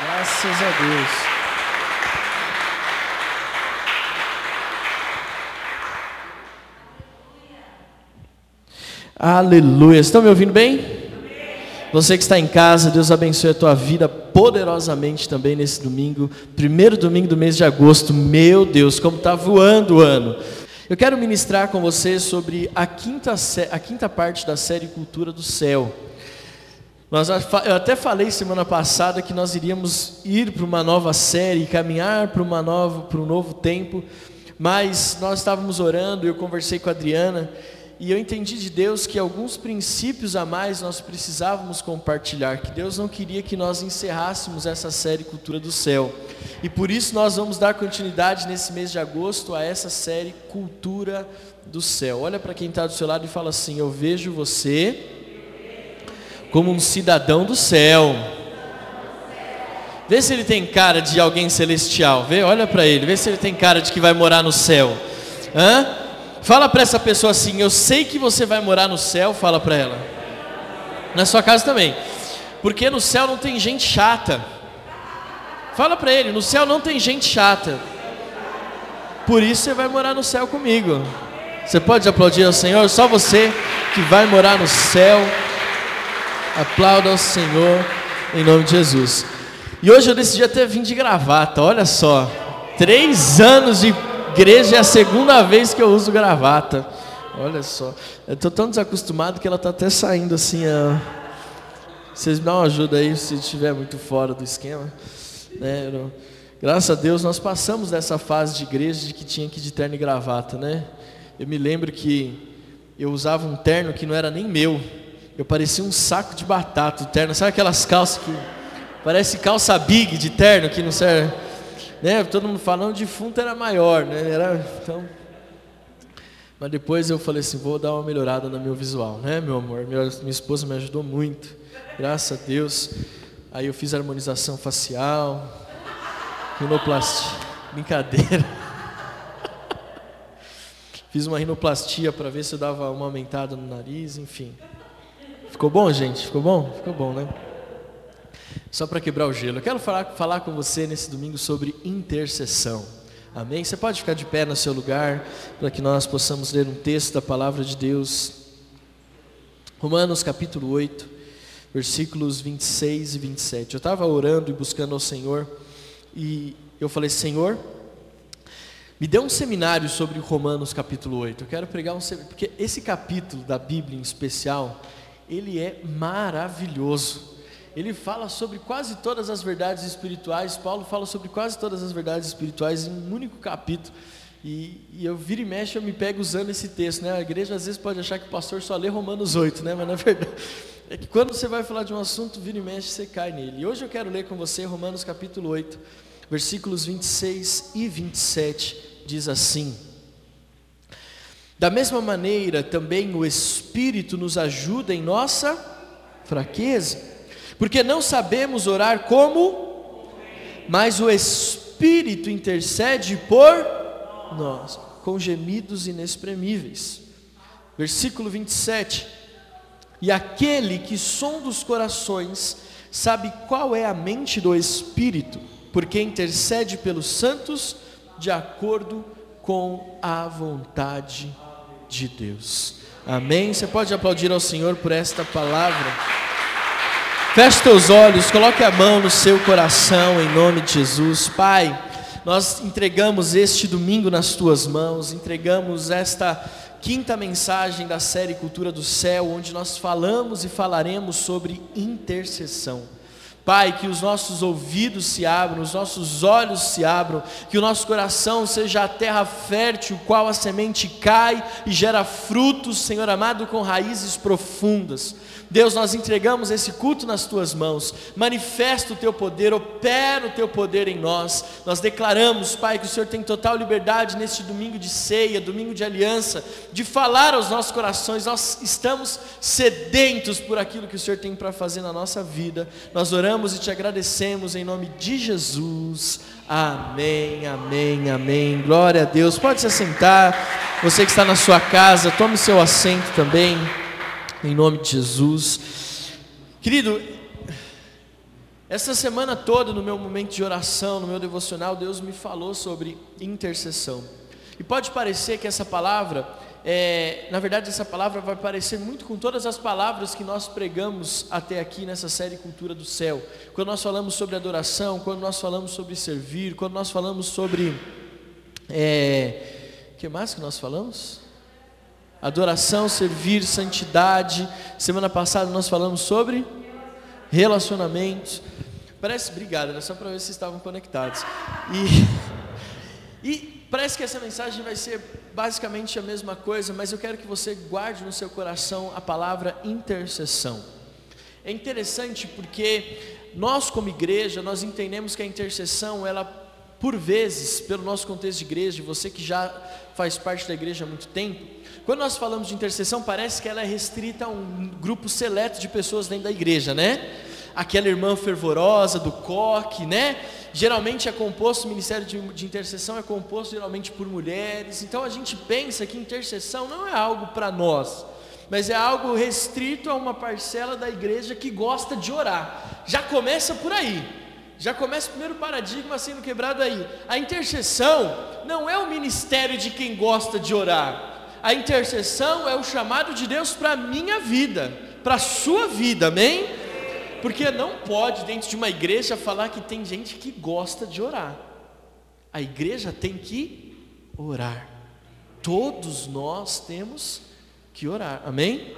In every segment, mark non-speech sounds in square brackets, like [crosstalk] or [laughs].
Graças a Deus. Aleluia. Estão me ouvindo bem? Você que está em casa, Deus abençoe a tua vida poderosamente também nesse domingo, primeiro domingo do mês de agosto. Meu Deus, como está voando o ano. Eu quero ministrar com você sobre a quinta, a quinta parte da série Cultura do Céu. Nós, eu até falei semana passada que nós iríamos ir para uma nova série, caminhar para, uma nova, para um novo tempo, mas nós estávamos orando, eu conversei com a Adriana, e eu entendi de Deus que alguns princípios a mais nós precisávamos compartilhar, que Deus não queria que nós encerrássemos essa série Cultura do Céu. E por isso nós vamos dar continuidade nesse mês de agosto a essa série Cultura do Céu. Olha para quem está do seu lado e fala assim: Eu vejo você como um cidadão do céu. Vê se ele tem cara de alguém celestial. Vê, olha para ele, vê se ele tem cara de que vai morar no céu. Hã? Fala para essa pessoa assim: Eu sei que você vai morar no céu. Fala para ela. Na sua casa também, porque no céu não tem gente chata. Fala para ele: No céu não tem gente chata. Por isso você vai morar no céu comigo. Você pode aplaudir ao Senhor? Só você que vai morar no céu. Aplauda ao Senhor em nome de Jesus. E hoje eu decidi até vir de gravata, olha só. Três anos de igreja é a segunda vez que eu uso gravata. Olha só. Eu estou tão desacostumado que ela está até saindo assim. Ó. Vocês me dão uma ajuda aí se estiver muito fora do esquema. Né? Graças a Deus nós passamos dessa fase de igreja de que tinha que ir de terno e gravata, né? Eu me lembro que eu usava um terno que não era nem meu. Eu parecia um saco de batata, terno. Sabe aquelas calças que parece calça big de terno que não serve, né? Todo mundo falando de defunto era maior, né? Era então. Mas depois eu falei assim, vou dar uma melhorada no meu visual, né, meu amor? Minha, minha esposa me ajudou muito, graças a Deus. Aí eu fiz harmonização facial, rinoplastia, brincadeira. [laughs] Fiz uma rinoplastia para ver se eu dava uma aumentada no nariz, enfim. Ficou bom, gente? Ficou bom? Ficou bom, né? Só para quebrar o gelo. Eu quero falar, falar com você nesse domingo sobre intercessão. Amém? Você pode ficar de pé no seu lugar para que nós possamos ler um texto da palavra de Deus. Romanos capítulo 8, versículos 26 e 27. Eu estava orando e buscando ao Senhor e eu falei: Senhor, me dê um seminário sobre Romanos capítulo 8. Eu quero pregar um seminário, porque esse capítulo da Bíblia em especial ele é maravilhoso. Ele fala sobre quase todas as verdades espirituais. Paulo fala sobre quase todas as verdades espirituais em um único capítulo. E, e, eu viro e mexo, eu me pego usando esse texto, né? A igreja às vezes pode achar que o pastor só lê Romanos 8, né? Mas na verdade é que quando você vai falar de um assunto, vira e mexe, você cai nele. E hoje eu quero ler com você Romanos capítulo 8, versículos 26 e 27, diz assim: da mesma maneira, também o Espírito nos ajuda em nossa fraqueza, porque não sabemos orar como, mas o Espírito intercede por nós, com gemidos inexprimíveis. Versículo 27. E aquele que sonda os corações sabe qual é a mente do Espírito, porque intercede pelos santos de acordo com a vontade de de Deus. Amém? Você pode aplaudir ao Senhor por esta palavra. Feche teus olhos, coloque a mão no seu coração em nome de Jesus. Pai, nós entregamos este domingo nas tuas mãos, entregamos esta quinta mensagem da série Cultura do Céu, onde nós falamos e falaremos sobre intercessão. Pai, que os nossos ouvidos se abram, os nossos olhos se abram, que o nosso coração seja a terra fértil, qual a semente cai e gera frutos, Senhor amado, com raízes profundas. Deus, nós entregamos esse culto nas tuas mãos. Manifesta o teu poder, opera o teu poder em nós. Nós declaramos, Pai, que o Senhor tem total liberdade neste domingo de ceia, domingo de aliança, de falar aos nossos corações. Nós estamos sedentos por aquilo que o Senhor tem para fazer na nossa vida. Nós oramos e te agradecemos em nome de Jesus. Amém, amém, amém. Glória a Deus. Pode se assentar. Você que está na sua casa, tome seu assento também em nome de Jesus. Querido, Essa semana toda, no meu momento de oração, no meu devocional, Deus me falou sobre intercessão. E pode parecer que essa palavra, é, na verdade, essa palavra vai parecer muito com todas as palavras que nós pregamos até aqui nessa série Cultura do Céu. Quando nós falamos sobre adoração, quando nós falamos sobre servir, quando nós falamos sobre. É, que mais que nós falamos? Adoração, servir, santidade. Semana passada nós falamos sobre relacionamentos. Parece, obrigado, era só para ver se estavam conectados. E, [laughs] e parece que essa mensagem vai ser basicamente a mesma coisa, mas eu quero que você guarde no seu coração a palavra intercessão. É interessante porque nós como igreja, nós entendemos que a intercessão, ela por vezes, pelo nosso contexto de igreja, você que já faz parte da igreja há muito tempo, quando nós falamos de intercessão, parece que ela é restrita a um grupo seleto de pessoas dentro da igreja, né? Aquela irmã fervorosa do coque, né? Geralmente é composto, o ministério de, de intercessão é composto geralmente por mulheres. Então a gente pensa que intercessão não é algo para nós, mas é algo restrito a uma parcela da igreja que gosta de orar. Já começa por aí. Já começa o primeiro paradigma sendo quebrado aí. A intercessão não é o ministério de quem gosta de orar a intercessão é o chamado de Deus para a minha vida, para a sua vida, amém? Porque não pode, dentro de uma igreja, falar que tem gente que gosta de orar. A igreja tem que orar. Todos nós temos que orar, amém?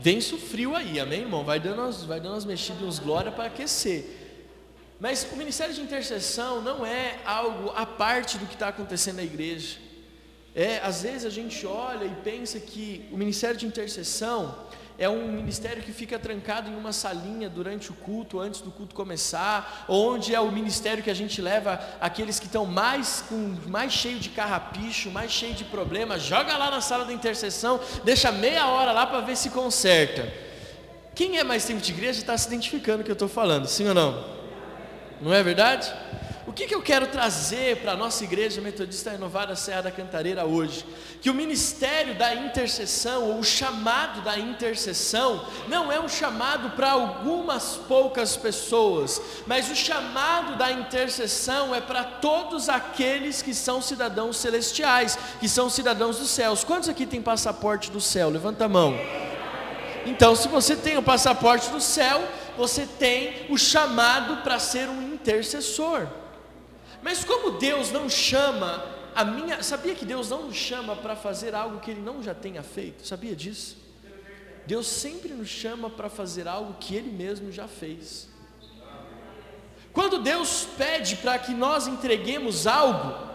Vem frio aí, amém, irmão? Vai dando as, vai dando as mexidas, uns glória para aquecer. Mas o ministério de intercessão não é algo à parte do que está acontecendo na igreja. É, às vezes a gente olha e pensa que o ministério de intercessão é um ministério que fica trancado em uma salinha durante o culto, antes do culto começar, onde é o ministério que a gente leva aqueles que estão mais com mais cheio de carrapicho, mais cheio de problemas, joga lá na sala da intercessão, deixa meia hora lá para ver se conserta. Quem é mais tempo de igreja está se identificando com o que eu estou falando, sim ou não? Não é verdade? Que, que eu quero trazer para a nossa igreja metodista renovada Serra da Cantareira hoje? Que o ministério da intercessão, ou o chamado da intercessão, não é um chamado para algumas poucas pessoas, mas o chamado da intercessão é para todos aqueles que são cidadãos celestiais, que são cidadãos dos céus. Quantos aqui têm passaporte do céu? Levanta a mão. Então, se você tem o passaporte do céu, você tem o chamado para ser um intercessor. Mas como Deus não chama a minha, sabia que Deus não nos chama para fazer algo que ele não já tenha feito? Sabia disso? Deus sempre nos chama para fazer algo que ele mesmo já fez. Quando Deus pede para que nós entreguemos algo,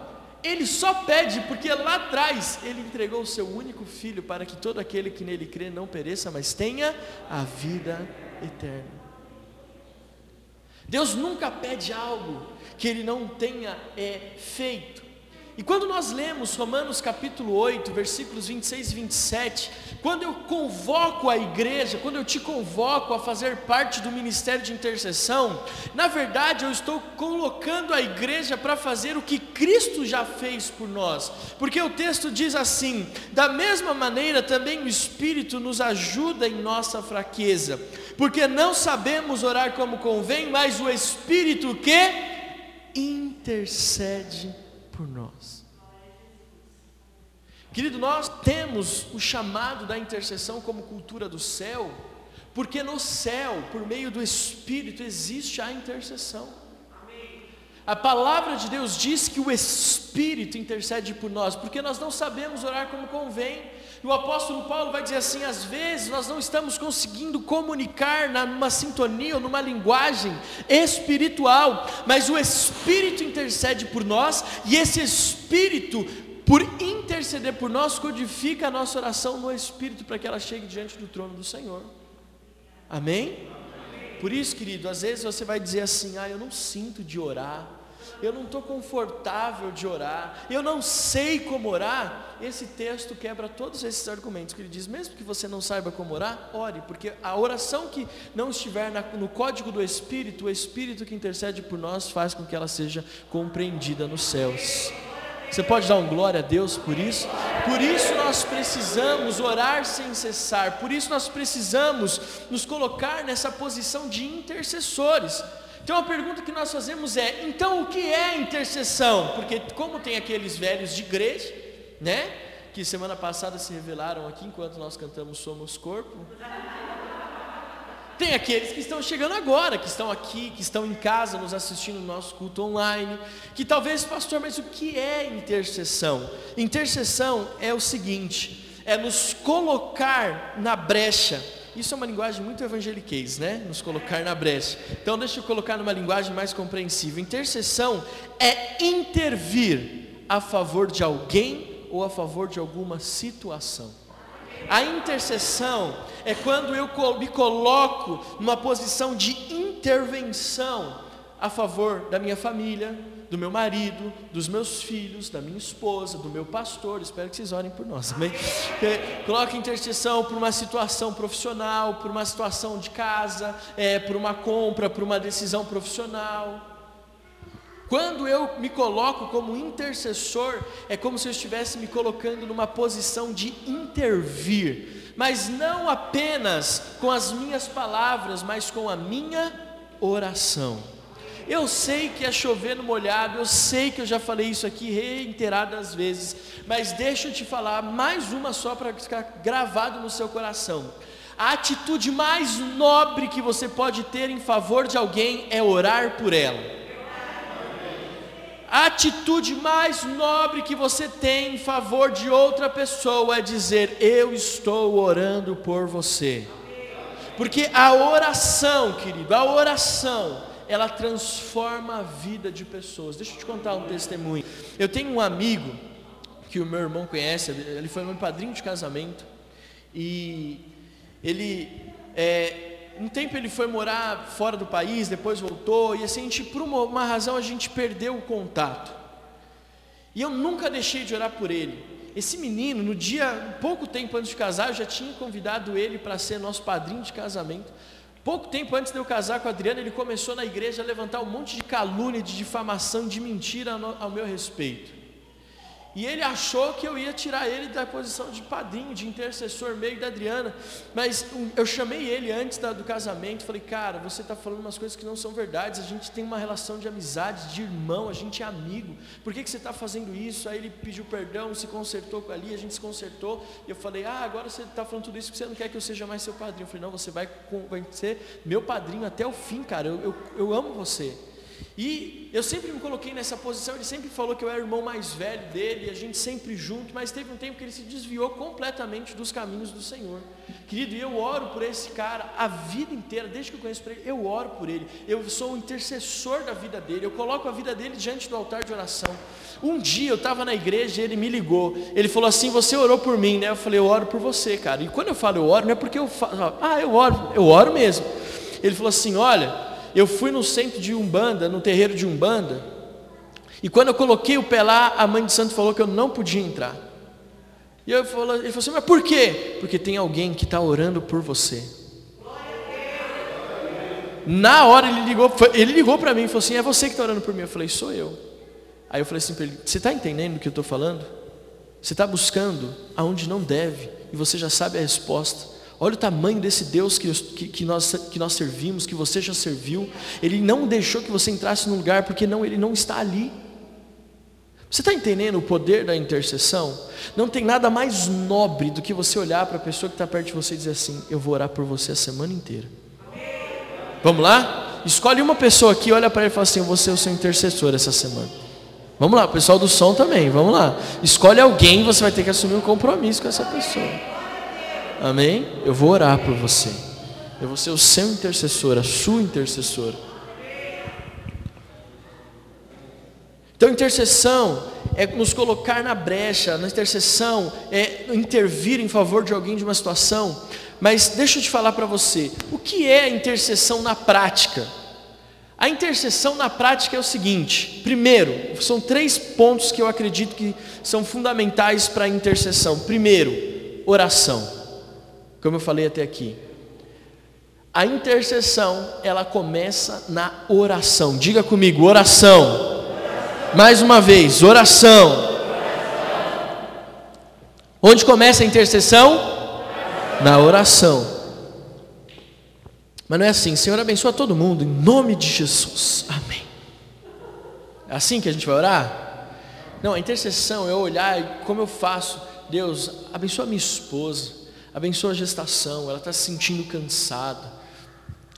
ele só pede porque lá atrás ele entregou o seu único filho para que todo aquele que nele crê não pereça, mas tenha a vida eterna. Deus nunca pede algo que ele não tenha é, feito. E quando nós lemos Romanos capítulo 8, versículos 26 e 27, quando eu convoco a igreja, quando eu te convoco a fazer parte do ministério de intercessão, na verdade eu estou colocando a igreja para fazer o que Cristo já fez por nós, porque o texto diz assim: da mesma maneira também o Espírito nos ajuda em nossa fraqueza, porque não sabemos orar como convém, mas o Espírito que intercede por nós. Querido, nós temos o chamado da intercessão como cultura do céu, porque no céu, por meio do Espírito, existe a intercessão. A palavra de Deus diz que o Espírito intercede por nós, porque nós não sabemos orar como convém. E o apóstolo Paulo vai dizer assim: às vezes nós não estamos conseguindo comunicar numa sintonia ou numa linguagem espiritual, mas o Espírito intercede por nós, e esse Espírito, por interceder por nós, codifica a nossa oração no Espírito para que ela chegue diante do trono do Senhor. Amém? Por isso, querido, às vezes você vai dizer assim: ah, eu não sinto de orar eu não estou confortável de orar, eu não sei como orar, esse texto quebra todos esses argumentos que ele diz, mesmo que você não saiba como orar, ore, porque a oração que não estiver na, no código do Espírito, o Espírito que intercede por nós faz com que ela seja compreendida nos céus. Você pode dar um glória a Deus por isso? Por isso nós precisamos orar sem cessar, por isso nós precisamos nos colocar nessa posição de intercessores. Então a pergunta que nós fazemos é: então o que é intercessão? Porque, como tem aqueles velhos de igreja, né? Que semana passada se revelaram aqui enquanto nós cantamos Somos Corpo. Tem aqueles que estão chegando agora, que estão aqui, que estão em casa nos assistindo no nosso culto online, que talvez, pastor, mas o que é intercessão? Intercessão é o seguinte: é nos colocar na brecha. Isso é uma linguagem muito evangeliquez, né? Nos colocar na brecha. Então, deixa eu colocar numa linguagem mais compreensível. Intercessão é intervir a favor de alguém ou a favor de alguma situação. A intercessão é quando eu me coloco numa posição de intervenção a favor da minha família, do meu marido, dos meus filhos, da minha esposa, do meu pastor. Espero que vocês orem por nós, amém? Coloque intercessão por uma situação profissional, por uma situação de casa, é, por uma compra, por uma decisão profissional. Quando eu me coloco como intercessor, é como se eu estivesse me colocando numa posição de intervir, mas não apenas com as minhas palavras, mas com a minha oração. Eu sei que é chover no molhado, eu sei que eu já falei isso aqui reiteradas vezes, mas deixa eu te falar mais uma só para ficar gravado no seu coração. A atitude mais nobre que você pode ter em favor de alguém é orar por ela. A atitude mais nobre que você tem em favor de outra pessoa é dizer: Eu estou orando por você. Porque a oração, querido, a oração, ela transforma a vida de pessoas. Deixa eu te contar um testemunho. Eu tenho um amigo que o meu irmão conhece, ele foi meu padrinho de casamento, e ele é, um tempo ele foi morar fora do país, depois voltou, e assim, a gente, por uma, uma razão, a gente perdeu o contato. E eu nunca deixei de orar por ele. Esse menino, no dia, pouco tempo antes de casar, eu já tinha convidado ele para ser nosso padrinho de casamento. Pouco tempo antes de eu casar com a Adriana, ele começou na igreja a levantar um monte de calúnia, de difamação, de mentira ao meu respeito. E ele achou que eu ia tirar ele da posição de padrinho, de intercessor meio da Adriana. Mas eu chamei ele antes do casamento, falei, cara, você está falando umas coisas que não são verdades. A gente tem uma relação de amizade, de irmão, a gente é amigo. Por que, que você está fazendo isso? Aí ele pediu perdão, se consertou ali, a gente se consertou. E eu falei, ah, agora você está falando tudo isso porque você não quer que eu seja mais seu padrinho. Eu falei, não, você vai, vai ser meu padrinho até o fim, cara. eu, eu, eu amo você. E eu sempre me coloquei nessa posição, ele sempre falou que eu era o irmão mais velho dele, a gente sempre junto, mas teve um tempo que ele se desviou completamente dos caminhos do Senhor. Querido, eu oro por esse cara a vida inteira, desde que eu conheço ele, eu oro por ele. Eu sou o intercessor da vida dele, eu coloco a vida dele diante do altar de oração. Um dia eu estava na igreja e ele me ligou. Ele falou assim: Você orou por mim, né? Eu falei: Eu oro por você, cara. E quando eu falo eu oro, não é porque eu falo, ah, eu oro, eu oro mesmo. Ele falou assim: Olha eu fui no centro de Umbanda, no terreiro de Umbanda, e quando eu coloquei o pé lá, a mãe de santo falou que eu não podia entrar. E eu falou, ele falou assim, mas por quê? Porque tem alguém que está orando por você. Na hora ele ligou, ele ligou para mim e falou assim: É você que está orando por mim? Eu falei: Sou eu. Aí eu falei assim para ele: Você está entendendo o que eu estou falando? Você está buscando aonde não deve e você já sabe a resposta. Olha o tamanho desse Deus que, que, que, nós, que nós servimos, que você já serviu. Ele não deixou que você entrasse no lugar porque não, ele não está ali. Você está entendendo o poder da intercessão? Não tem nada mais nobre do que você olhar para a pessoa que está perto de você e dizer assim: Eu vou orar por você a semana inteira. Vamos lá? Escolhe uma pessoa aqui, olha para ele e fala assim: Eu vou ser o seu intercessor essa semana. Vamos lá, pessoal do som também, vamos lá. Escolhe alguém, você vai ter que assumir um compromisso com essa pessoa. Amém? Eu vou orar por você. Eu vou ser o seu intercessor, a sua intercessora. Então, intercessão é nos colocar na brecha, na intercessão é intervir em favor de alguém de uma situação. Mas deixa eu te falar para você, o que é a intercessão na prática? A intercessão na prática é o seguinte: primeiro, são três pontos que eu acredito que são fundamentais para a intercessão. Primeiro, oração como eu falei até aqui. A intercessão, ela começa na oração. Diga comigo, oração. oração. Mais uma vez, oração. oração. Onde começa a intercessão? Na oração. Mas não é assim, Senhor abençoa todo mundo, em nome de Jesus. Amém. É assim que a gente vai orar? Não, a intercessão é olhar como eu faço. Deus, abençoa minha esposa, abençoa a gestação, ela está se sentindo cansada.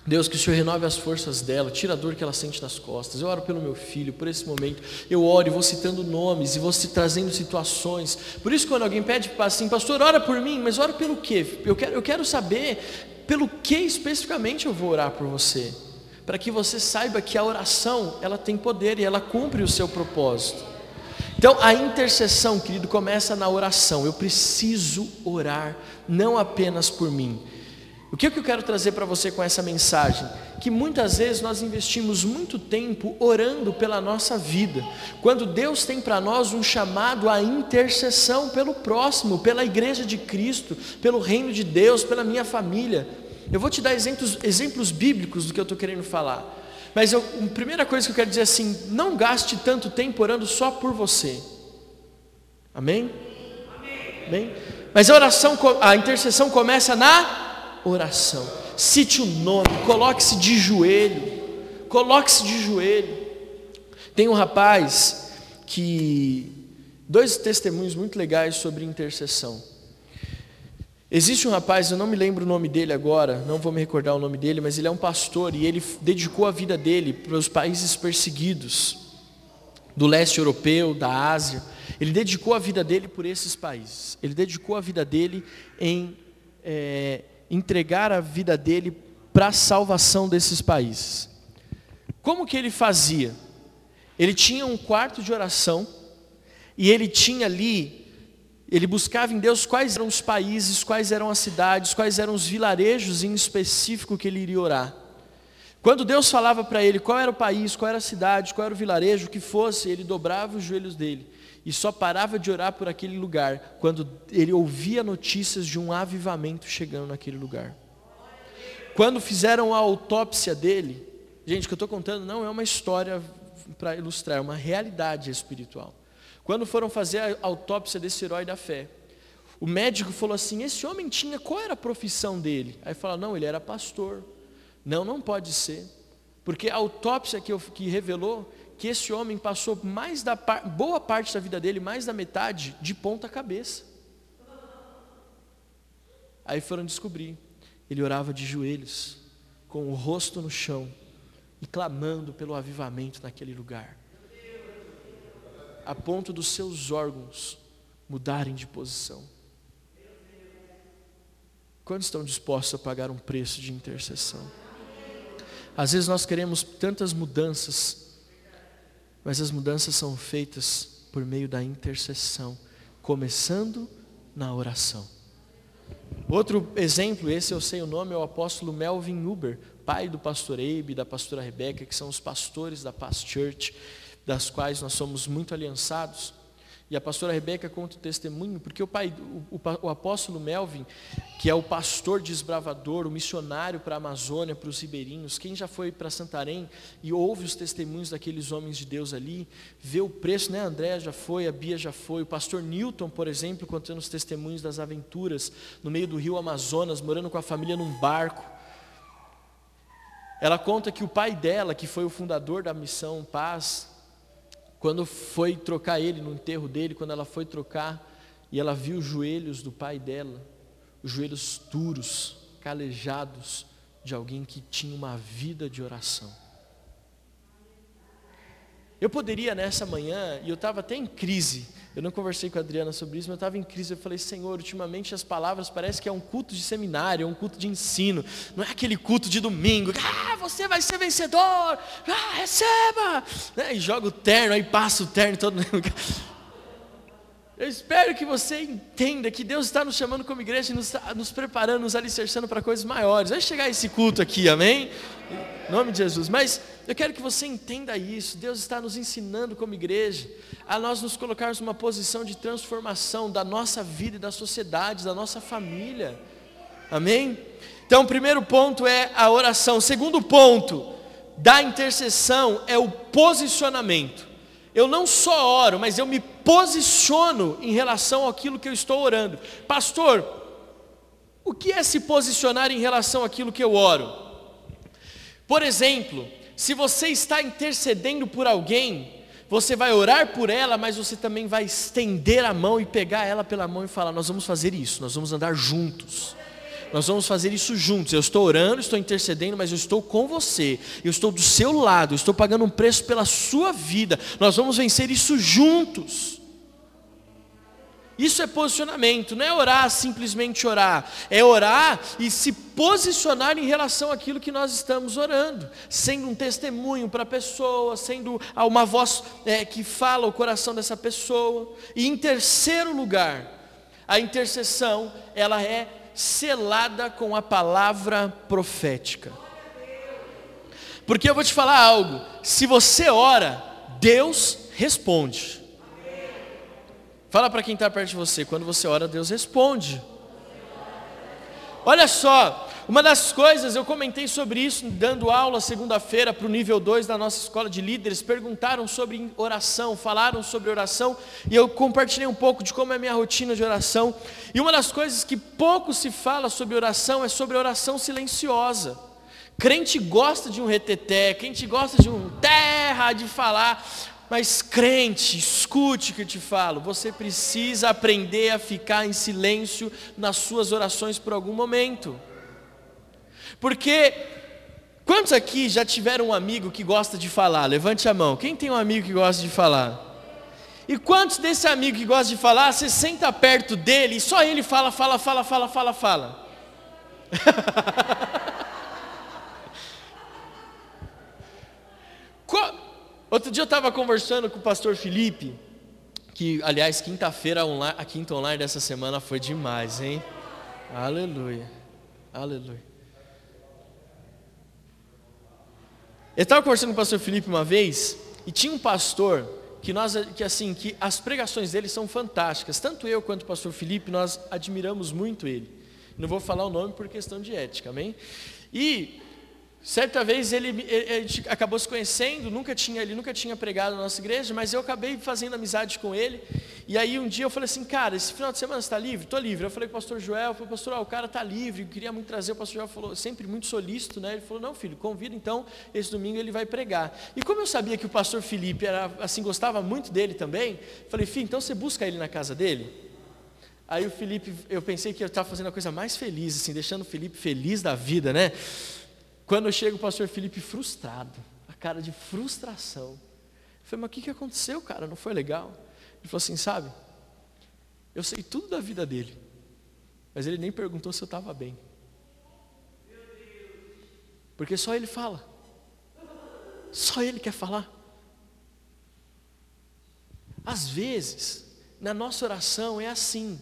Deus, que o Senhor renove as forças dela, tira a dor que ela sente nas costas. Eu oro pelo meu filho, por esse momento. Eu oro e vou citando nomes e vou se trazendo situações. Por isso, quando alguém pede assim, pastor, ora por mim, mas ora pelo quê? Eu quero, eu quero saber pelo que especificamente eu vou orar por você. Para que você saiba que a oração, ela tem poder e ela cumpre o seu propósito. Então, a intercessão, querido, começa na oração. Eu preciso orar, não apenas por mim o que, é que eu quero trazer para você com essa mensagem? Que muitas vezes nós investimos muito tempo orando pela nossa vida, quando Deus tem para nós um chamado à intercessão pelo próximo, pela igreja de Cristo, pelo reino de Deus, pela minha família. Eu vou te dar exemplos, exemplos bíblicos do que eu estou querendo falar. Mas eu, a primeira coisa que eu quero dizer é assim: não gaste tanto tempo orando só por você. Amém? Amém? Mas a oração, a intercessão começa na oração. Cite o nome, coloque-se de joelho. Coloque-se de joelho. Tem um rapaz que. Dois testemunhos muito legais sobre intercessão. Existe um rapaz, eu não me lembro o nome dele agora, não vou me recordar o nome dele, mas ele é um pastor e ele dedicou a vida dele para os países perseguidos do leste europeu, da Ásia. Ele dedicou a vida dele por esses países. Ele dedicou a vida dele em é, entregar a vida dele para a salvação desses países. Como que ele fazia? Ele tinha um quarto de oração e ele tinha ali, ele buscava em Deus quais eram os países, quais eram as cidades, quais eram os vilarejos em específico que ele iria orar. Quando Deus falava para ele qual era o país, qual era a cidade, qual era o vilarejo, o que fosse, ele dobrava os joelhos dele e só parava de orar por aquele lugar quando ele ouvia notícias de um avivamento chegando naquele lugar. Quando fizeram a autópsia dele, gente, o que eu estou contando não é uma história para ilustrar, é uma realidade espiritual. Quando foram fazer a autópsia desse herói da fé, o médico falou assim: esse homem tinha, qual era a profissão dele? Aí fala: não, ele era pastor. Não, não pode ser. Porque a autópsia que, eu, que revelou que esse homem passou mais da boa parte da vida dele, mais da metade, de ponta cabeça. Aí foram descobrir, ele orava de joelhos, com o rosto no chão e clamando pelo avivamento naquele lugar, a ponto dos seus órgãos mudarem de posição. Quantos estão dispostos a pagar um preço de intercessão? Às vezes nós queremos tantas mudanças mas as mudanças são feitas por meio da intercessão, começando na oração. Outro exemplo, esse eu sei o nome, é o apóstolo Melvin Uber, pai do pastor Abe e da pastora Rebeca, que são os pastores da Past Church, das quais nós somos muito aliançados. E a pastora Rebeca conta o testemunho, porque o pai, o, o, o apóstolo Melvin, que é o pastor desbravador, o missionário para a Amazônia, para os ribeirinhos, quem já foi para Santarém e ouve os testemunhos daqueles homens de Deus ali, vê o preço, né? André já foi, a Bia já foi, o pastor Newton, por exemplo, contando os testemunhos das aventuras no meio do rio Amazonas, morando com a família num barco. Ela conta que o pai dela, que foi o fundador da missão Paz, quando foi trocar ele no enterro dele, quando ela foi trocar e ela viu os joelhos do pai dela, os joelhos duros, calejados de alguém que tinha uma vida de oração. Eu poderia nessa manhã, e eu estava até em crise, eu não conversei com a Adriana sobre isso, mas eu estava em crise. Eu falei, Senhor, ultimamente as palavras parecem que é um culto de seminário, é um culto de ensino, não é aquele culto de domingo. Ah, você vai ser vencedor, ah, receba! Né? E joga o terno, aí passa o terno todo. Eu espero que você entenda que Deus está nos chamando como igreja e nos, nos preparando, nos alicerçando para coisas maiores. Vai chegar esse culto aqui, amém? Em nome de Jesus. Mas eu quero que você entenda isso. Deus está nos ensinando como igreja a nós nos colocarmos numa posição de transformação da nossa vida e da sociedade, da nossa família. Amém? Então, o primeiro ponto é a oração. O segundo ponto da intercessão é o posicionamento. eu não só oro, mas eu me posiciono em relação àquilo que eu estou orando. Pastor, o que é se posicionar em relação àquilo que eu oro? Por exemplo, se você está intercedendo por alguém, você vai orar por ela, mas você também vai estender a mão e pegar ela pela mão e falar: Nós vamos fazer isso, nós vamos andar juntos. Nós vamos fazer isso juntos. Eu estou orando, estou intercedendo, mas eu estou com você. Eu estou do seu lado, eu estou pagando um preço pela sua vida. Nós vamos vencer isso juntos. Isso é posicionamento, não é orar simplesmente orar, é orar e se posicionar em relação àquilo que nós estamos orando, sendo um testemunho para a pessoa, sendo uma voz é, que fala o coração dessa pessoa. E em terceiro lugar, a intercessão, ela é selada com a palavra profética. Porque eu vou te falar algo: se você ora, Deus responde. Fala para quem está perto de você: quando você ora, Deus responde. Olha só, uma das coisas, eu comentei sobre isso dando aula segunda-feira para o nível 2 da nossa escola de líderes, perguntaram sobre oração, falaram sobre oração, e eu compartilhei um pouco de como é a minha rotina de oração. E uma das coisas que pouco se fala sobre oração é sobre oração silenciosa. Crente gosta de um reteté, crente gosta de um terra de falar, mas crente, escute o que eu te falo, você precisa aprender a ficar em silêncio nas suas orações por algum momento. Porque quantos aqui já tiveram um amigo que gosta de falar? Levante a mão. Quem tem um amigo que gosta de falar? E quantos desse amigo que gosta de falar, você senta perto dele e só ele fala, fala, fala, fala, fala, fala. [laughs] Outro dia eu estava conversando com o pastor Felipe, que aliás, quinta-feira, a quinta online dessa semana foi demais, hein? Aleluia, aleluia. Eu estava conversando com o pastor Felipe uma vez, e tinha um pastor que nós que assim, que as pregações dele são fantásticas. Tanto eu quanto o pastor Felipe, nós admiramos muito ele. Não vou falar o nome por questão de ética, amém? E Certa vez ele, ele, acabou se conhecendo, nunca tinha, ele nunca tinha pregado na nossa igreja, mas eu acabei fazendo amizade com ele. E aí um dia eu falei assim, cara, esse final de semana está livre? Estou livre. Eu falei com o pastor Joel, falei, pastor, o cara está livre, eu queria muito trazer. O pastor Joel falou, sempre muito solícito, né? Ele falou, não, filho, convida então, esse domingo ele vai pregar. E como eu sabia que o pastor Felipe era assim, gostava muito dele também, falei, filho, então você busca ele na casa dele? Aí o Felipe, eu pensei que eu estava fazendo a coisa mais feliz, assim, deixando o Felipe feliz da vida, né? Quando chega o pastor Felipe frustrado, a cara de frustração. Eu falei, mas o que, que aconteceu, cara? Não foi legal? Ele falou assim, sabe? Eu sei tudo da vida dele, mas ele nem perguntou se eu estava bem. Porque só ele fala. Só ele quer falar. Às vezes, na nossa oração é assim.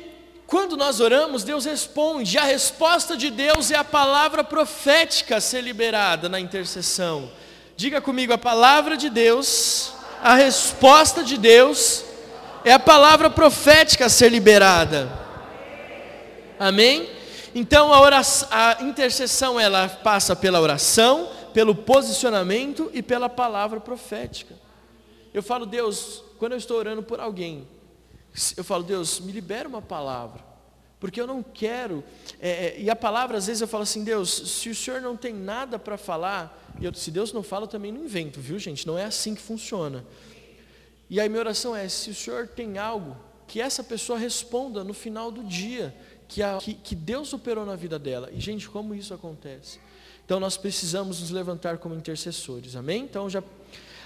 quando nós oramos, Deus responde. A resposta de Deus é a palavra profética a ser liberada na intercessão. Diga comigo, a palavra de Deus, a resposta de Deus é a palavra profética a ser liberada. Amém? Então a, oração, a intercessão ela passa pela oração, pelo posicionamento e pela palavra profética. Eu falo, Deus, quando eu estou orando por alguém, eu falo, Deus, me libera uma palavra, porque eu não quero, é, é, e a palavra às vezes eu falo assim, Deus, se o Senhor não tem nada para falar, eu, se Deus não fala, eu também não invento, viu gente? Não é assim que funciona. E aí minha oração é, se o Senhor tem algo, que essa pessoa responda no final do dia, que, a, que, que Deus operou na vida dela. E gente, como isso acontece? Então nós precisamos nos levantar como intercessores, amém? Então já.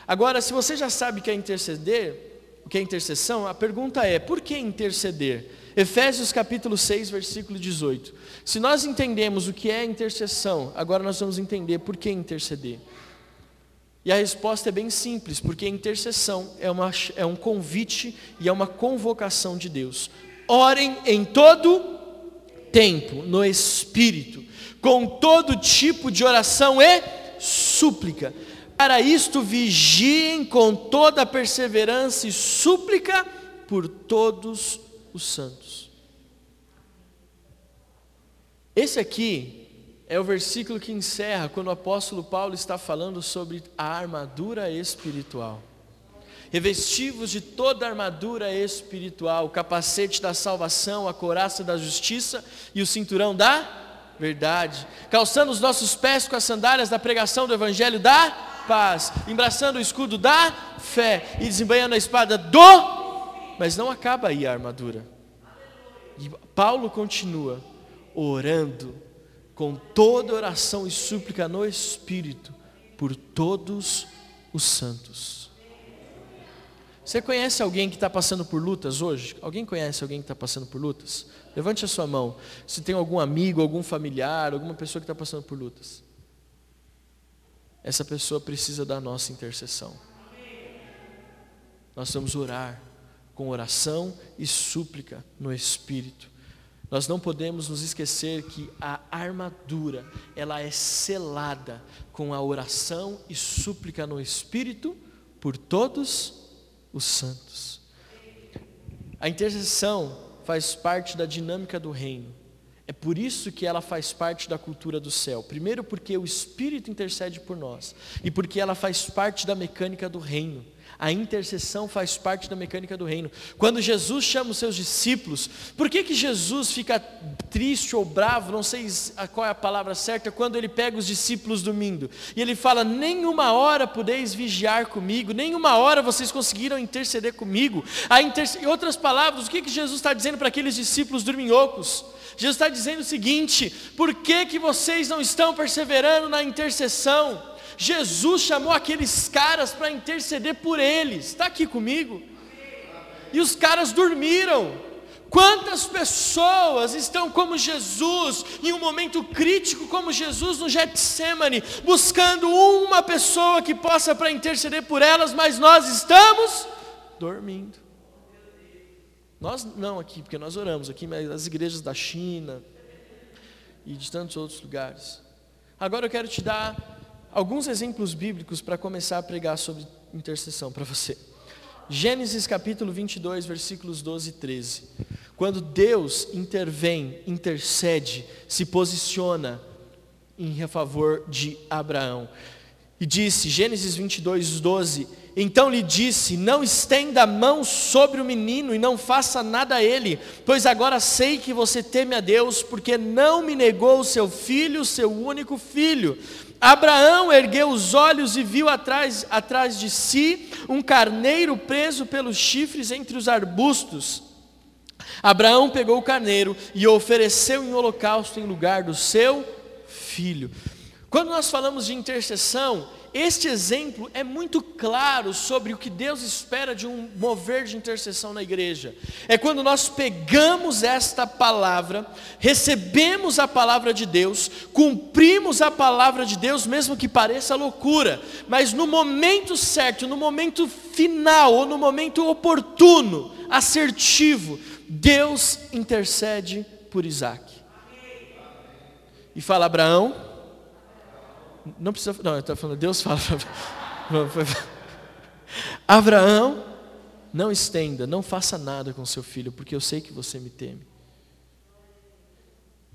Agora, se você já sabe que é interceder, o que é intercessão, a pergunta é: por que interceder? Efésios capítulo 6, versículo 18. Se nós entendemos o que é intercessão, agora nós vamos entender por que interceder. E a resposta é bem simples, porque intercessão é, uma, é um convite e é uma convocação de Deus. Orem em todo tempo, no Espírito, com todo tipo de oração e súplica. Para isto vigiem com toda perseverança e súplica por todos os santos. Esse aqui é o versículo que encerra quando o apóstolo Paulo está falando sobre a armadura espiritual. Revestivos de toda a armadura espiritual, o capacete da salvação, a coraça da justiça e o cinturão da verdade, calçando os nossos pés com as sandálias da pregação do evangelho da paz, embraçando o escudo da fé e desembanhando a espada do. Mas não acaba aí a armadura. E Paulo continua orando com toda oração e súplica no Espírito, por todos os santos. Você conhece alguém que está passando por lutas hoje? Alguém conhece alguém que está passando por lutas? Levante a sua mão. Se tem algum amigo, algum familiar, alguma pessoa que está passando por lutas. Essa pessoa precisa da nossa intercessão. Nós vamos orar com oração e súplica no Espírito. Nós não podemos nos esquecer que a armadura, ela é selada com a oração e súplica no Espírito por todos os santos. A intercessão faz parte da dinâmica do reino. É por isso que ela faz parte da cultura do céu. Primeiro, porque o Espírito intercede por nós, e porque ela faz parte da mecânica do reino. A intercessão faz parte da mecânica do reino. Quando Jesus chama os seus discípulos, por que, que Jesus fica triste ou bravo, não sei qual é a palavra certa, quando ele pega os discípulos dormindo? E ele fala: Nenhuma hora podeis vigiar comigo, nenhuma hora vocês conseguiram interceder comigo. A interce... Em outras palavras, o que, que Jesus está dizendo para aqueles discípulos dorminhocos? Jesus está dizendo o seguinte: por que, que vocês não estão perseverando na intercessão? Jesus chamou aqueles caras para interceder por eles. Está aqui comigo? E os caras dormiram. Quantas pessoas estão como Jesus, em um momento crítico como Jesus no Getsemane, buscando uma pessoa que possa para interceder por elas, mas nós estamos dormindo. Nós não aqui, porque nós oramos aqui, mas as igrejas da China e de tantos outros lugares. Agora eu quero te dar alguns exemplos bíblicos para começar a pregar sobre intercessão para você. Gênesis capítulo 22, versículos 12 e 13. Quando Deus intervém, intercede, se posiciona em favor de Abraão. E disse, Gênesis 22, 12: Então lhe disse: Não estenda a mão sobre o menino e não faça nada a ele, pois agora sei que você teme a Deus, porque não me negou o seu filho, seu único filho. Abraão ergueu os olhos e viu atrás, atrás de si um carneiro preso pelos chifres entre os arbustos. Abraão pegou o carneiro e o ofereceu em holocausto em lugar do seu filho. Quando nós falamos de intercessão, este exemplo é muito claro sobre o que Deus espera de um mover de intercessão na igreja. É quando nós pegamos esta palavra, recebemos a palavra de Deus, cumprimos a palavra de Deus, mesmo que pareça loucura, mas no momento certo, no momento final, ou no momento oportuno, assertivo, Deus intercede por Isaac. E fala: Abraão, não precisa. Não, está falando, Deus fala. Abraão, não estenda, não faça nada com seu filho, porque eu sei que você me teme.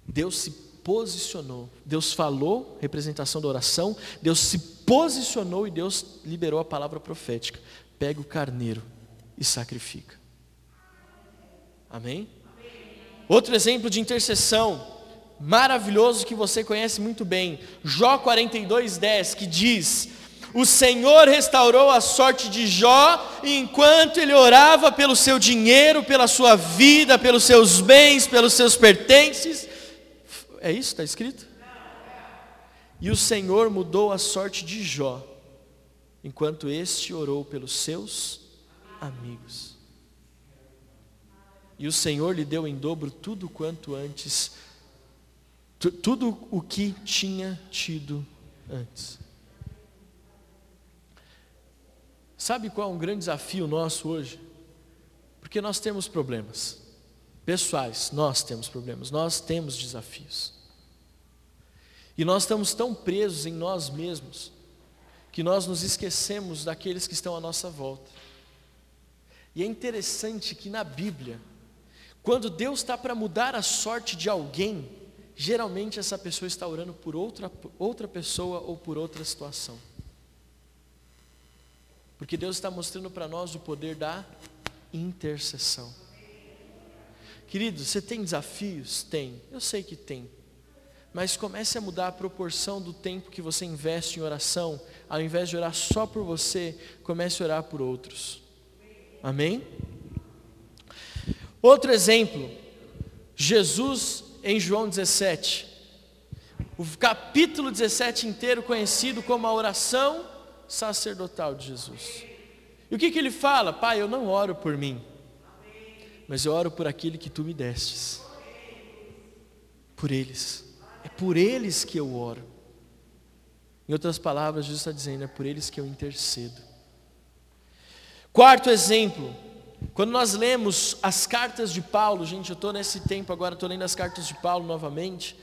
Deus se posicionou, Deus falou, representação da oração, Deus se posicionou e Deus liberou a palavra profética. Pega o carneiro e sacrifica. Amém? Outro exemplo de intercessão maravilhoso que você conhece muito bem, Jó 42:10, que diz: O Senhor restaurou a sorte de Jó enquanto ele orava pelo seu dinheiro, pela sua vida, pelos seus bens, pelos seus pertences. É isso está escrito? E o Senhor mudou a sorte de Jó enquanto este orou pelos seus amigos. E o Senhor lhe deu em dobro tudo quanto antes tudo o que tinha tido antes. Sabe qual é um grande desafio nosso hoje? Porque nós temos problemas pessoais, nós temos problemas, nós temos desafios. E nós estamos tão presos em nós mesmos que nós nos esquecemos daqueles que estão à nossa volta. E é interessante que na Bíblia, quando Deus está para mudar a sorte de alguém, geralmente essa pessoa está orando por outra, outra pessoa ou por outra situação. Porque Deus está mostrando para nós o poder da intercessão. Querido, você tem desafios? Tem, eu sei que tem. Mas comece a mudar a proporção do tempo que você investe em oração. Ao invés de orar só por você, comece a orar por outros. Amém? Outro exemplo, Jesus em João 17. O capítulo 17 inteiro conhecido como a oração sacerdotal de Jesus. E o que, que ele fala? Pai, eu não oro por mim, mas eu oro por aquele que tu me destes. Por eles. É por eles que eu oro. Em outras palavras, Jesus está dizendo: é por eles que eu intercedo. Quarto exemplo, quando nós lemos as cartas de Paulo, gente, eu estou nesse tempo agora, estou lendo as cartas de Paulo novamente,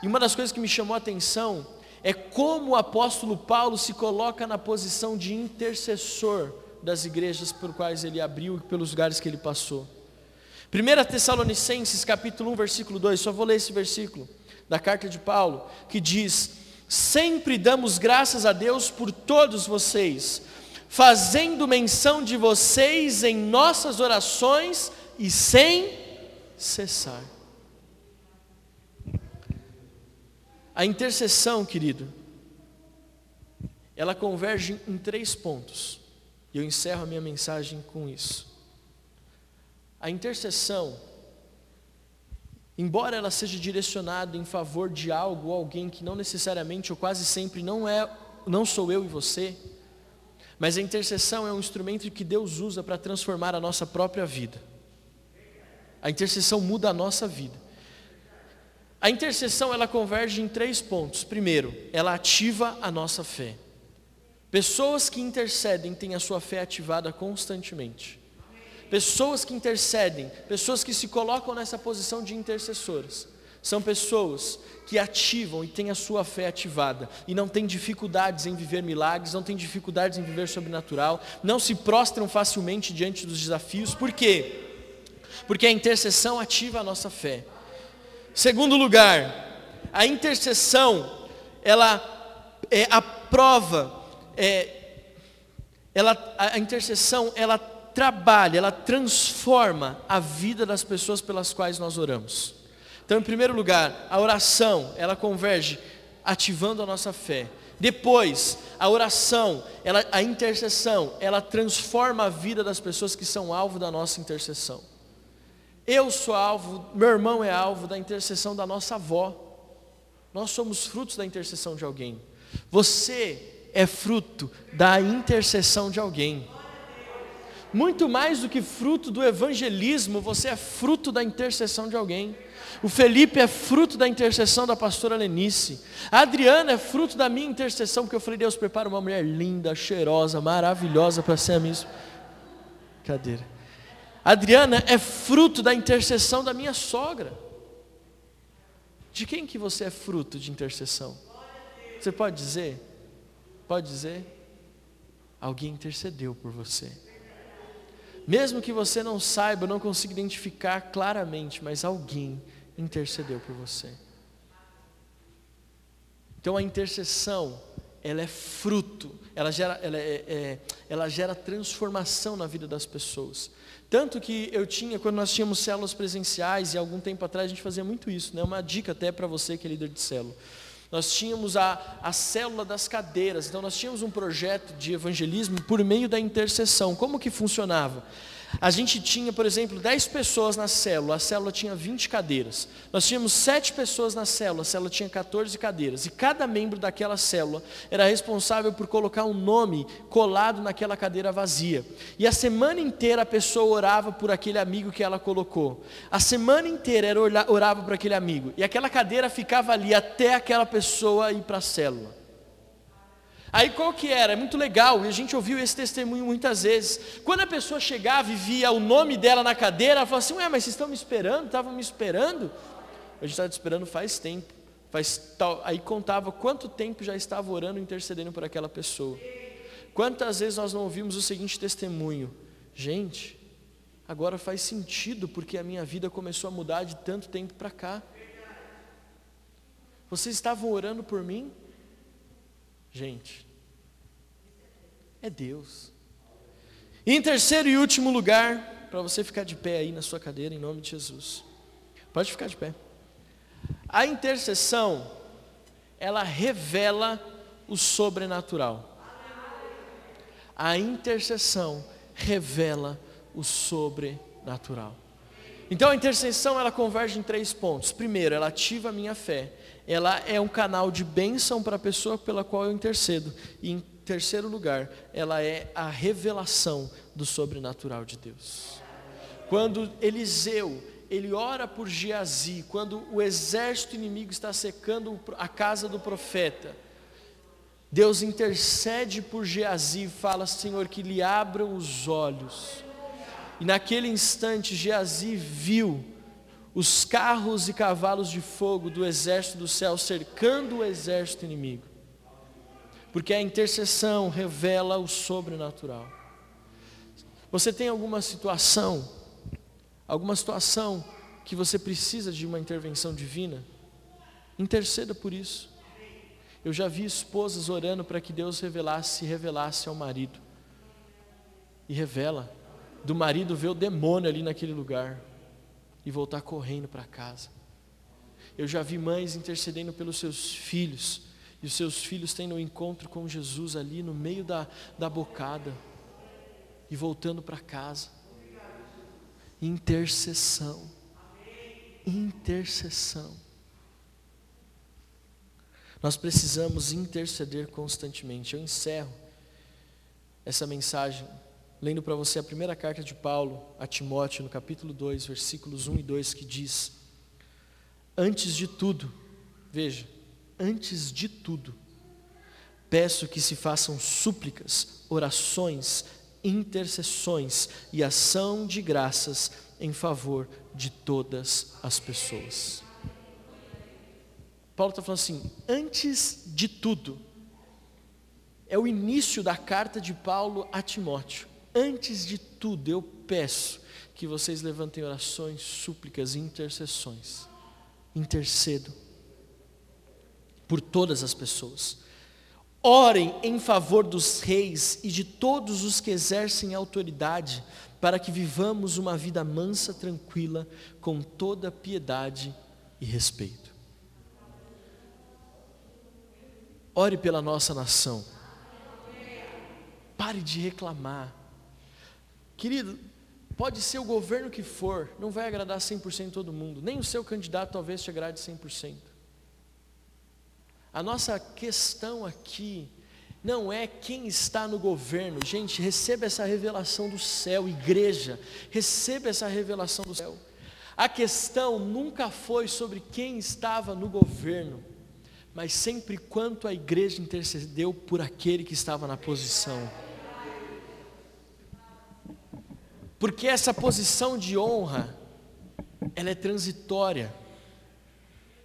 e uma das coisas que me chamou a atenção é como o apóstolo Paulo se coloca na posição de intercessor das igrejas por quais ele abriu e pelos lugares que ele passou. 1 Tessalonicenses capítulo 1, versículo 2, só vou ler esse versículo da carta de Paulo, que diz: Sempre damos graças a Deus por todos vocês, fazendo menção de vocês em nossas orações e sem cessar. A intercessão, querido, ela converge em três pontos. E eu encerro a minha mensagem com isso. A intercessão, embora ela seja direcionada em favor de algo ou alguém que não necessariamente ou quase sempre não é, não sou eu e você, mas a intercessão é um instrumento que Deus usa para transformar a nossa própria vida. A intercessão muda a nossa vida. A intercessão ela converge em três pontos. Primeiro, ela ativa a nossa fé. Pessoas que intercedem têm a sua fé ativada constantemente. Pessoas que intercedem, pessoas que se colocam nessa posição de intercessores, são pessoas que ativam e têm a sua fé ativada e não têm dificuldades em viver milagres, não têm dificuldades em viver sobrenatural, não se prostram facilmente diante dos desafios. Por quê? Porque a intercessão ativa a nossa fé. Segundo lugar, a intercessão, ela é a prova, é, ela, a intercessão, ela trabalha, ela transforma a vida das pessoas pelas quais nós oramos. Então, em primeiro lugar, a oração, ela converge ativando a nossa fé. Depois, a oração, ela, a intercessão, ela transforma a vida das pessoas que são alvo da nossa intercessão. Eu sou alvo, meu irmão é alvo da intercessão da nossa avó. Nós somos frutos da intercessão de alguém. Você é fruto da intercessão de alguém. Muito mais do que fruto do evangelismo, você é fruto da intercessão de alguém. O Felipe é fruto da intercessão da pastora Lenice. A Adriana é fruto da minha intercessão, porque eu falei, Deus, prepara uma mulher linda, cheirosa, maravilhosa para ser a minha. Cadeira. Adriana é fruto da intercessão da minha sogra. De quem que você é fruto de intercessão? Você pode dizer? Pode dizer? Alguém intercedeu por você. Mesmo que você não saiba, não consiga identificar claramente, mas alguém intercedeu por você. Então a intercessão, ela é fruto, ela gera, ela, é, é, ela gera transformação na vida das pessoas. Tanto que eu tinha, quando nós tínhamos células presenciais, e algum tempo atrás a gente fazia muito isso, né? uma dica até para você que é líder de célula. Nós tínhamos a, a célula das cadeiras, então nós tínhamos um projeto de evangelismo por meio da intercessão. Como que funcionava? A gente tinha, por exemplo, 10 pessoas na célula, a célula tinha 20 cadeiras. Nós tínhamos 7 pessoas na célula, a célula tinha 14 cadeiras. E cada membro daquela célula era responsável por colocar um nome colado naquela cadeira vazia. E a semana inteira a pessoa orava por aquele amigo que ela colocou. A semana inteira era orava por aquele amigo. E aquela cadeira ficava ali até aquela pessoa ir para a célula. Aí qual que era? É muito legal, e a gente ouviu esse testemunho muitas vezes. Quando a pessoa chegava e via o nome dela na cadeira, ela falava assim: Ué, mas vocês estão me esperando? Estavam me esperando? A gente estava te esperando faz tempo. Faz tal... Aí contava quanto tempo já estava orando, intercedendo por aquela pessoa. Quantas vezes nós não ouvimos o seguinte testemunho: Gente, agora faz sentido porque a minha vida começou a mudar de tanto tempo para cá. Vocês estavam orando por mim? Gente, é Deus. E em terceiro e último lugar, para você ficar de pé aí na sua cadeira, em nome de Jesus. Pode ficar de pé. A intercessão, ela revela o sobrenatural. A intercessão revela o sobrenatural. Então a intercessão ela converge em três pontos. Primeiro, ela ativa a minha fé ela é um canal de bênção para a pessoa pela qual eu intercedo. E em terceiro lugar, ela é a revelação do sobrenatural de Deus. Quando Eliseu, ele ora por Geazi, quando o exército inimigo está secando a casa do profeta, Deus intercede por Geazi e fala, Senhor, que lhe abram os olhos. E naquele instante, Geazi viu os carros e cavalos de fogo do exército do céu cercando o exército inimigo. Porque a intercessão revela o sobrenatural. Você tem alguma situação, alguma situação que você precisa de uma intervenção divina? Interceda por isso. Eu já vi esposas orando para que Deus revelasse, revelasse ao marido. E revela. Do marido ver o demônio ali naquele lugar e voltar correndo para casa. Eu já vi mães intercedendo pelos seus filhos, e os seus filhos tendo um encontro com Jesus ali no meio da, da bocada, e voltando para casa. Intercessão. Intercessão. Nós precisamos interceder constantemente. Eu encerro essa mensagem lendo para você a primeira carta de Paulo a Timóteo, no capítulo 2, versículos 1 e 2, que diz: Antes de tudo, veja, antes de tudo, peço que se façam súplicas, orações, intercessões e ação de graças em favor de todas as pessoas. Paulo está falando assim: antes de tudo, é o início da carta de Paulo a Timóteo. Antes de tudo, eu peço que vocês levantem orações, súplicas e intercessões. Intercedo por todas as pessoas. Orem em favor dos reis e de todos os que exercem autoridade, para que vivamos uma vida mansa, tranquila, com toda piedade e respeito. Ore pela nossa nação. Pare de reclamar. Querido, pode ser o governo que for, não vai agradar 100% todo mundo, nem o seu candidato talvez te agrade 100%. A nossa questão aqui não é quem está no governo, gente, receba essa revelação do céu, igreja, receba essa revelação do céu. A questão nunca foi sobre quem estava no governo, mas sempre quanto a igreja intercedeu por aquele que estava na posição. Porque essa posição de honra, ela é transitória,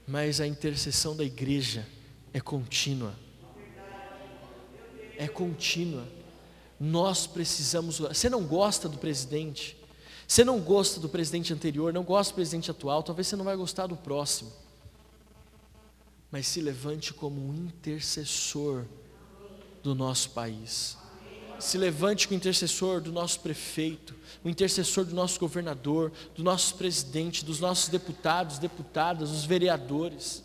mas a intercessão da igreja é contínua. É contínua. Nós precisamos. Você não gosta do presidente? Você não gosta do presidente anterior, não gosta do presidente atual, talvez você não vai gostar do próximo. Mas se levante como um intercessor do nosso país se levante com o intercessor do nosso prefeito, o intercessor do nosso governador, do nosso presidente, dos nossos deputados, deputadas, os vereadores.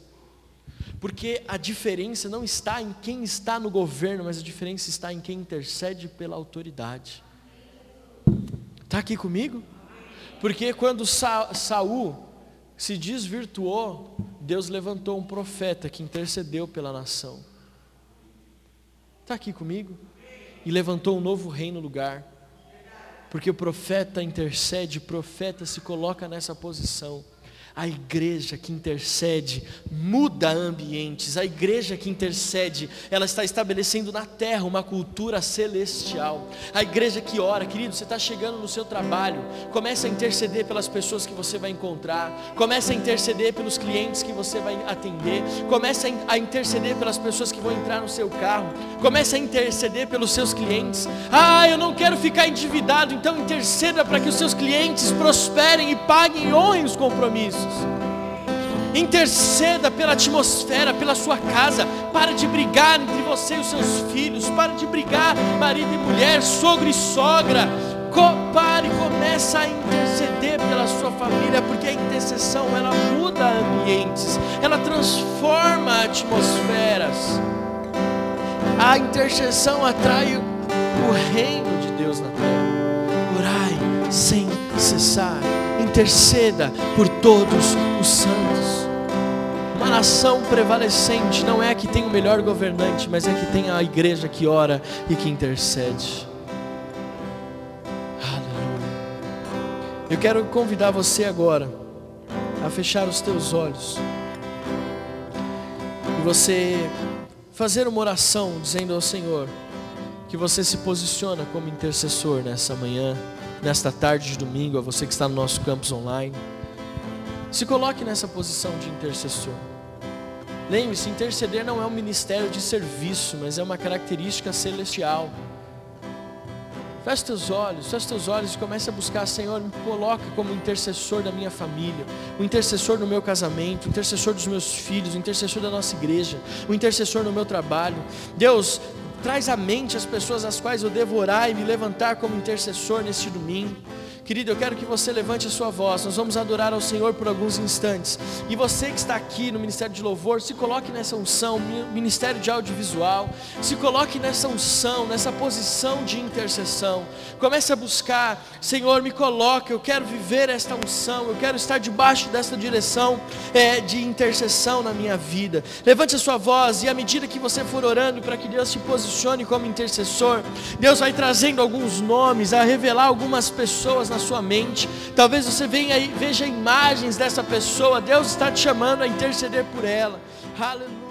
Porque a diferença não está em quem está no governo, mas a diferença está em quem intercede pela autoridade. Está aqui comigo? Porque quando Sa Saul se desvirtuou, Deus levantou um profeta que intercedeu pela nação. Está aqui comigo? E levantou um novo rei no lugar. Porque o profeta intercede, o profeta se coloca nessa posição. A igreja que intercede muda ambientes. A igreja que intercede, ela está estabelecendo na terra uma cultura celestial. A igreja que ora, querido, você está chegando no seu trabalho, comece a interceder pelas pessoas que você vai encontrar, comece a interceder pelos clientes que você vai atender, comece a interceder pelas pessoas que vão entrar no seu carro, comece a interceder pelos seus clientes. Ah, eu não quero ficar endividado, então interceda para que os seus clientes prosperem e paguem e honrem os compromissos. Interceda pela atmosfera, pela sua casa. Para de brigar entre você e os seus filhos. Para de brigar, marido e mulher, sogro e sogra. Pare e começa a interceder pela sua família, porque a intercessão ela muda ambientes, ela transforma atmosferas. A intercessão atrai o reino de Deus na terra. Orai sem cessar, interceda por todos os santos. Uma nação prevalecente não é a que tem o melhor governante, mas é a que tem a igreja que ora e que intercede. Aleluia. Eu quero convidar você agora a fechar os teus olhos e você fazer uma oração dizendo ao Senhor que você se posiciona como intercessor nessa manhã, nesta tarde de domingo, a você que está no nosso campus online. Se coloque nessa posição de intercessor. Lembre-se, interceder não é um ministério de serviço, mas é uma característica celestial. Feche teus olhos, feche teus olhos e comece a buscar, Senhor, me coloca como intercessor da minha família, o intercessor no meu casamento, o intercessor dos meus filhos, o intercessor da nossa igreja, o intercessor no meu trabalho. Deus, traz à mente as pessoas às quais eu devorar e me levantar como intercessor neste domingo. Querido, eu quero que você levante a sua voz. Nós vamos adorar ao Senhor por alguns instantes. E você que está aqui no Ministério de Louvor, se coloque nessa unção, Ministério de Audiovisual, se coloque nessa unção, nessa posição de intercessão. Comece a buscar, Senhor, me coloque. Eu quero viver esta unção. Eu quero estar debaixo desta direção é, de intercessão na minha vida. Levante a sua voz e à medida que você for orando para que Deus se posicione como intercessor, Deus vai trazendo alguns nomes, a revelar algumas pessoas na sua mente. Talvez você venha e veja imagens dessa pessoa. Deus está te chamando a interceder por ela. Aleluia.